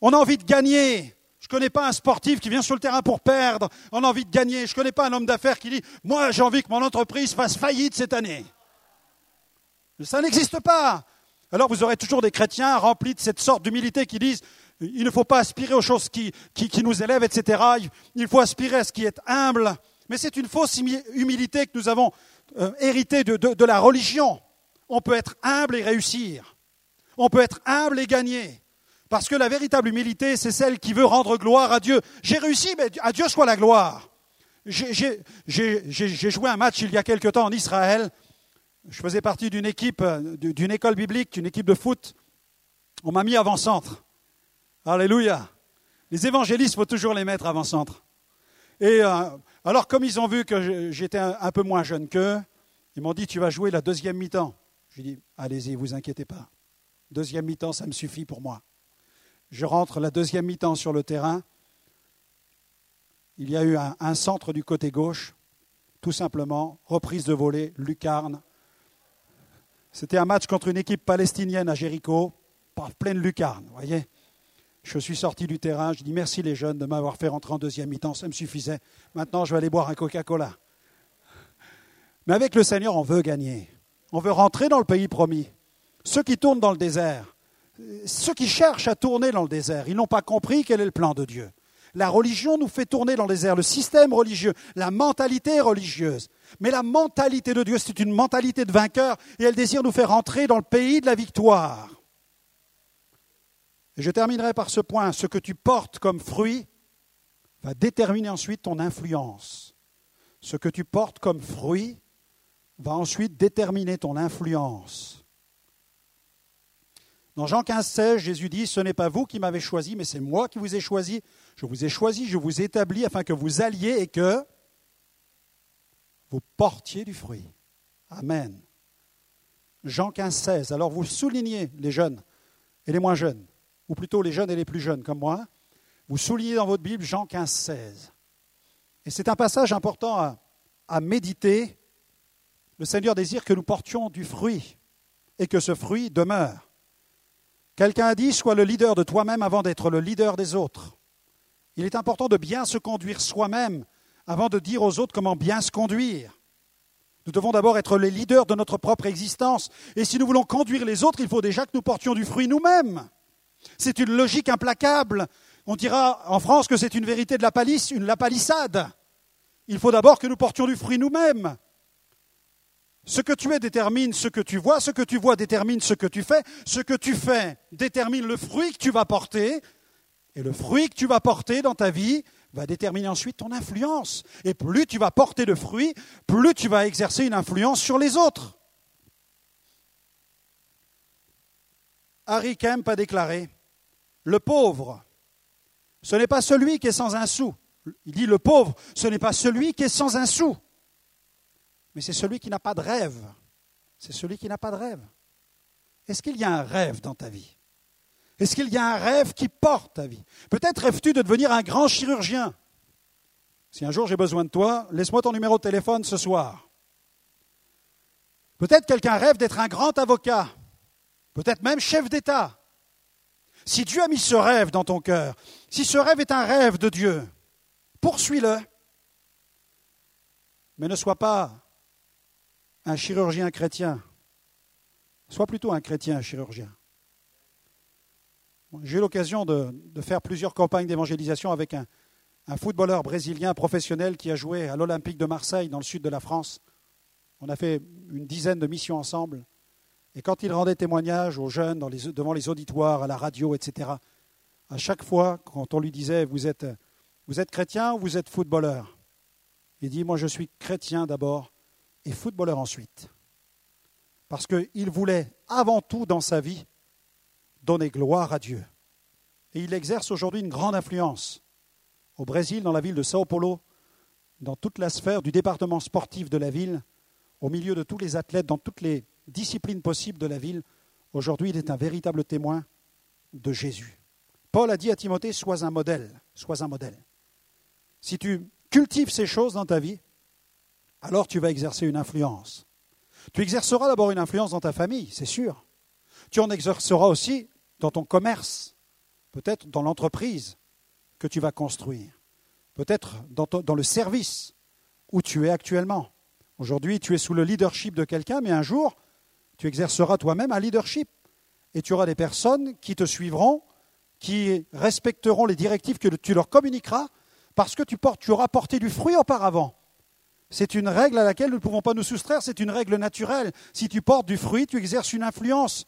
On a envie de gagner. Je ne connais pas un sportif qui vient sur le terrain pour perdre. On a envie de gagner. Je ne connais pas un homme d'affaires qui dit Moi, j'ai envie que mon entreprise fasse faillite cette année. Ça n'existe pas. Alors vous aurez toujours des chrétiens remplis de cette sorte d'humilité qui disent il ne faut pas aspirer aux choses qui, nous élèvent, etc. Il faut aspirer à ce qui est humble. Mais c'est une fausse humilité que nous avons euh, héritée de la religion. On peut être humble et réussir. On peut être humble et gagner. Parce que la véritable humilité, c'est celle qui veut rendre gloire à Dieu. J'ai réussi, mais à Dieu soit la gloire. J'ai joué un match il y a quelque temps en Israël je faisais partie d'une équipe, euh, d'une école biblique, une équipe de foot. On m'a mis avant-centre. Alléluia. Les évangélistes, faut toujours les mettre avant-centre. Et euh, alors, comme ils ont vu que j'étais un, peu moins jeune qu'eux, ils m'ont dit Tu vas jouer la deuxième mi-temps. J'ai dit Allez-y, vous inquiétez pas. Deuxième mi-temps, ça me suffit pour moi. Je rentre la deuxième mi-temps sur le terrain. Il y a eu un, un centre du côté gauche, tout simplement, reprise de volée, lucarne, c'était un match contre une équipe palestinienne à Jéricho, par pleine lucarne, voyez. Je suis sorti du terrain, je dis merci les jeunes de m'avoir fait rentrer en deuxième mi-temps, ça me suffisait. Maintenant, je vais aller boire un Coca-Cola. Mais avec le Seigneur, on veut gagner. On veut rentrer dans le pays promis. Ceux qui tournent dans le désert, ceux qui cherchent à tourner dans le désert, ils n'ont pas compris quel est le plan de Dieu. La religion nous fait tourner dans le désert, le système religieux, la mentalité religieuse. Mais la mentalité de Dieu, c'est une mentalité de vainqueur et elle désire nous faire entrer dans le pays de la victoire. Je terminerai par ce point. Ce que tu portes comme fruit va déterminer ensuite ton influence. Ce que tu portes comme fruit va ensuite déterminer ton influence. Dans Jean 15, 16, Jésus dit, ce n'est pas vous qui m'avez choisi, mais c'est moi qui vous ai choisi. Je vous ai choisi, je vous ai établi afin que vous alliez et que vous portiez du fruit. Amen. Jean 15, 16. Alors vous soulignez les jeunes et les moins jeunes, ou plutôt les jeunes et les plus jeunes comme moi. Vous soulignez dans votre Bible Jean 15, 16. Et c'est un passage important à, à méditer. Le Seigneur désire que nous portions du fruit et que ce fruit demeure. Quelqu'un a dit, sois le leader de toi-même avant d'être le leader des autres. Il est important de bien se conduire soi-même avant de dire aux autres comment bien se conduire. Nous devons d'abord être les leaders de notre propre existence. Et si nous voulons conduire les autres, il faut déjà que nous portions du fruit nous-mêmes. C'est une logique implacable. On dira en France que c'est une vérité de la palisse, une la palissade. Il faut d'abord que nous portions du fruit nous-mêmes. Ce que tu es détermine ce que tu vois, ce que tu vois détermine ce que tu fais, ce que tu fais détermine le fruit que tu vas porter, et le fruit que tu vas porter dans ta vie va déterminer ensuite ton influence. Et plus tu vas porter de fruits, plus tu vas exercer une influence sur les autres. Harry Kemp a déclaré, le pauvre, ce n'est pas celui qui est sans un sou. Il dit, le pauvre, ce n'est pas celui qui est sans un sou, mais c'est celui qui n'a pas de rêve. C'est celui qui n'a pas de rêve. Est-ce qu'il y a un rêve dans ta vie? Est-ce qu'il y a un rêve qui porte ta vie? Peut-être rêves-tu de devenir un grand chirurgien. Si un jour j'ai besoin de toi, laisse-moi ton numéro de téléphone ce soir. Peut-être quelqu'un rêve d'être un grand avocat. peut-être même chef d'État. Si Dieu a mis ce rêve dans ton cœur, si ce rêve est un rêve de Dieu, poursuis-le. Mais ne sois pas un chirurgien chrétien. Sois plutôt un chrétien chirurgien. J'ai eu l'occasion de, faire plusieurs campagnes d'évangélisation avec un, footballeur brésilien professionnel qui a joué à l'Olympique de Marseille dans le sud de la France. On a fait une dizaine de missions ensemble. Et quand il rendait témoignage aux jeunes devant les auditoires, à la radio, etc., à chaque fois, quand on lui disait Vous êtes, vous êtes chrétien ou vous êtes footballeur? Il dit Moi, je suis chrétien d'abord et footballeur ensuite. Parce qu'il voulait avant tout dans sa vie donner gloire à Dieu. Et il exerce aujourd'hui une grande influence au Brésil, dans la ville de Sao Paulo, dans toute la sphère du département sportif de la ville, au milieu de tous les athlètes, dans toutes les disciplines possibles de la ville. Aujourd'hui, il est un véritable témoin de Jésus. Paul a dit à Timothée, sois un modèle, sois un modèle. Si tu cultives ces choses dans ta vie, alors tu vas exercer une influence. Tu exerceras d'abord une influence dans ta famille, c'est sûr. Tu en exerceras aussi dans ton commerce, peut-être dans l'entreprise que tu vas construire, peut-être dans, le service où tu es actuellement. Aujourd'hui, tu es sous le leadership de quelqu'un, mais un jour, tu exerceras toi-même un leadership. Et tu auras des personnes qui te suivront, qui respecteront les directives que tu leur communiqueras, parce que tu auras porté du fruit auparavant. C'est une règle à laquelle nous ne pouvons pas nous soustraire, c'est une règle naturelle. Si tu portes du fruit, tu exerces une influence.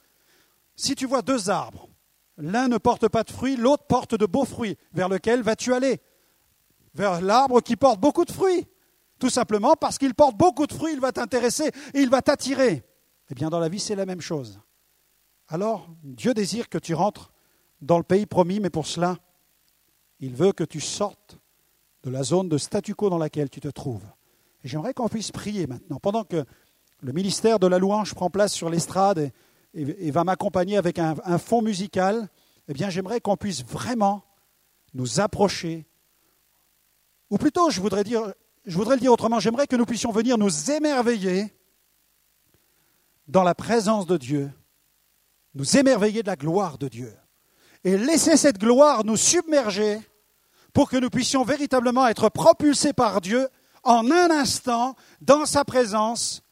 Si tu vois deux arbres, l'un ne porte pas de fruits, l'autre porte de beaux fruits, vers lequel vas-tu aller? Vers l'arbre qui porte beaucoup de fruits. Tout simplement parce qu'il porte beaucoup de fruits, il va t'intéresser et il va t'attirer. Eh bien, dans la vie, c'est la même chose. Alors, Dieu désire que tu rentres dans le pays promis, mais pour cela, il veut que tu sortes de la zone de statu quo dans laquelle tu te trouves. J'aimerais qu'on puisse prier maintenant. Pendant que le ministère de la louange prend place sur l'estrade et, va m'accompagner avec un, fond musical, eh bien, j'aimerais qu'on puisse vraiment nous approcher. Ou plutôt, je voudrais le dire autrement, j'aimerais que nous puissions venir nous émerveiller dans la présence de Dieu, nous émerveiller de la gloire de Dieu, et laisser cette gloire nous submerger pour que nous puissions véritablement être propulsés par Dieu en un instant dans sa présence,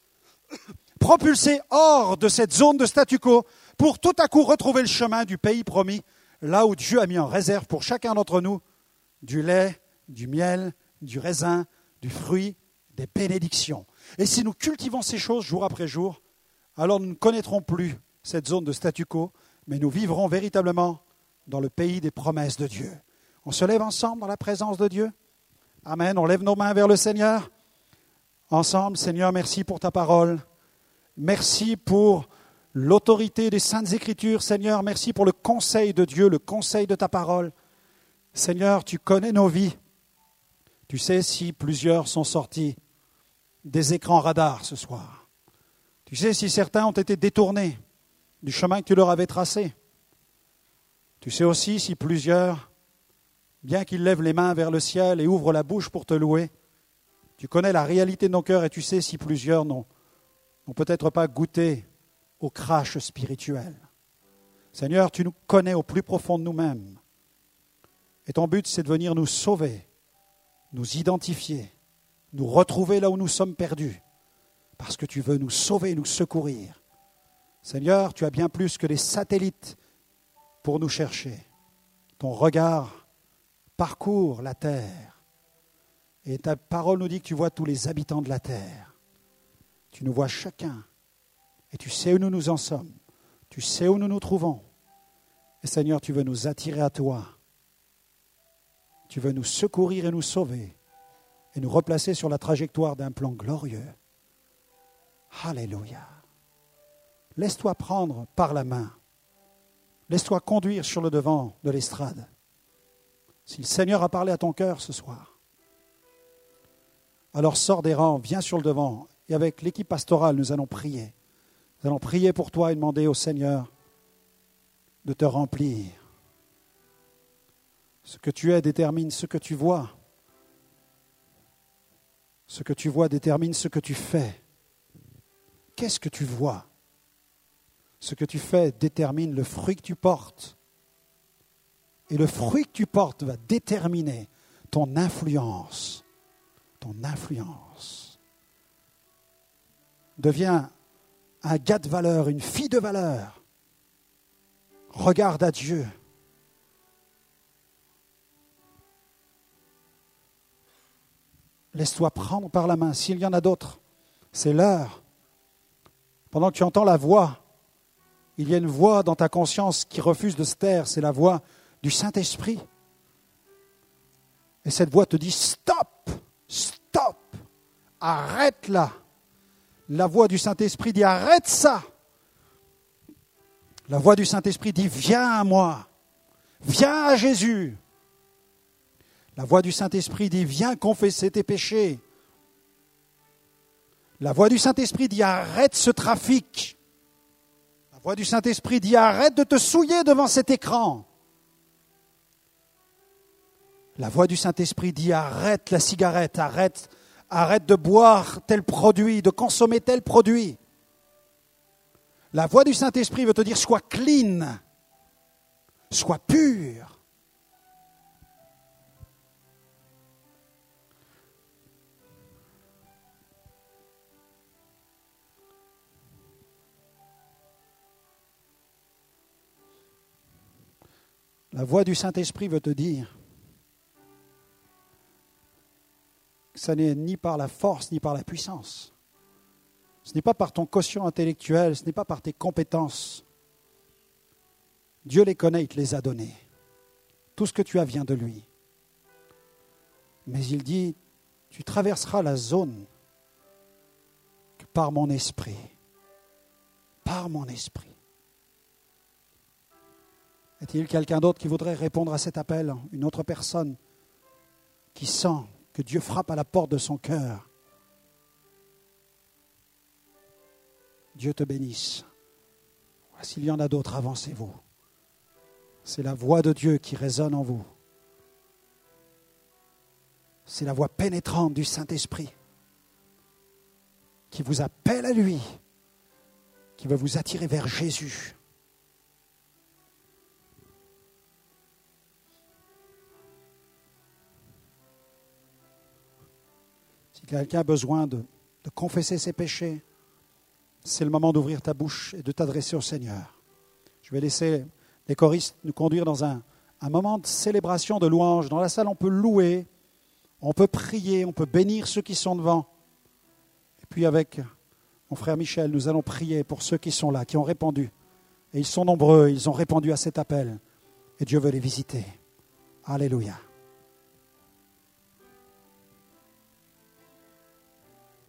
propulsés hors de cette zone de statu quo pour tout à coup retrouver le chemin du pays promis, là où Dieu a mis en réserve pour chacun d'entre nous du lait, du miel, du raisin, du fruit, des bénédictions. Et si nous cultivons ces choses jour après jour, alors nous ne connaîtrons plus cette zone de statu quo, mais nous vivrons véritablement dans le pays des promesses de Dieu. On se lève ensemble dans la présence de Dieu? Amen. On lève nos mains vers le Seigneur. Ensemble, Seigneur, merci pour ta parole. Merci pour l'autorité des saintes écritures. Seigneur, merci pour le conseil de Dieu, le conseil de ta parole. Seigneur, tu connais nos vies. Tu sais si plusieurs sont sortis des écrans radars ce soir. Tu sais si certains ont été détournés du chemin que tu leur avais tracé. Tu sais aussi si plusieurs, bien qu'ils lèvent les mains vers le ciel et ouvrent la bouche pour te louer, tu connais la réalité de nos cœurs et tu sais si plusieurs n'ont peut-être pas goûté au crash spirituel. Seigneur, tu nous connais au plus profond de nous-mêmes. Et ton but, c'est de venir nous sauver nous identifier, nous retrouver là où nous sommes perdus, parce que tu veux nous sauver, nous secourir. Seigneur, tu as bien plus que des satellites pour nous chercher. Ton regard parcourt la terre. Et ta parole nous dit que tu vois tous les habitants de la terre. Tu nous vois chacun. Et tu sais où nous nous en sommes. Tu sais où nous nous trouvons. Et Seigneur, tu veux nous attirer à toi tu veux nous secourir et nous sauver et nous replacer sur la trajectoire d'un plan glorieux. Alléluia. Laisse-toi prendre par la main. Laisse-toi conduire sur le devant de l'estrade. Si le Seigneur a parlé à ton cœur ce soir, alors sors des rangs, viens sur le devant. Et avec l'équipe pastorale, nous allons prier. Nous allons prier pour toi et demander au Seigneur de te remplir ce que tu es détermine ce que tu vois. Ce que tu vois détermine ce que tu fais. Qu'est-ce que tu vois? Ce que tu fais détermine le fruit que tu portes. Et le fruit que tu portes va déterminer ton influence. Ton influence. Deviens un gars de valeur, une fille de valeur. Regarde à Dieu. Laisse-toi prendre par la main. S'il y en a d'autres, c'est l'heure. Pendant que tu entends la voix, il y a une voix dans ta conscience qui refuse de se taire. C'est la voix Saint-Esprit. Et cette voix te dit stop, stop, arrête là. La voix du Saint-Esprit dit arrête ça. La voix du Saint-Esprit dit viens à moi, viens à Jésus. La voix du Saint-Esprit dit viens confesser tes péchés. La voix du Saint-Esprit dit arrête ce trafic. La voix du Saint-Esprit dit arrête de te souiller devant cet écran. La voix du Saint-Esprit dit arrête la cigarette, arrête, arrête de boire tel produit, de consommer tel produit. La voix du Saint-Esprit veut te dire sois clean, sois pur. La voix du Saint-Esprit veut te dire ce n'est ni par la force ni par la puissance. Ce n'est pas par ton quotient intellectuel, ce n'est pas par tes compétences. Dieu les connaît, il te les a donnés. Tout ce que tu as vient de lui. Mais il dit, tu traverseras la zone que par mon esprit. Par mon esprit. Est-il quelqu'un d'autre qui voudrait répondre à cet appel? Une autre personne qui sent que Dieu frappe à la porte de son cœur. Dieu te bénisse. S'il y en a d'autres, avancez-vous. C'est la voix de Dieu qui résonne en vous. C'est la voix pénétrante du Saint-Esprit qui vous appelle à lui, qui va vous attirer vers Jésus. Quelqu'un a besoin de, confesser ses péchés, c'est le moment d'ouvrir ta bouche et de t'adresser au Seigneur. Je vais laisser les choristes nous conduire dans un, un moment de célébration, de louange. Dans la salle, on peut louer, on peut prier, on peut bénir ceux qui sont devant. Et puis avec mon frère Michel, nous allons prier pour ceux qui sont là, qui ont répondu. Et ils sont nombreux, ils ont répondu à cet appel. Et Dieu veut les visiter. Alléluia.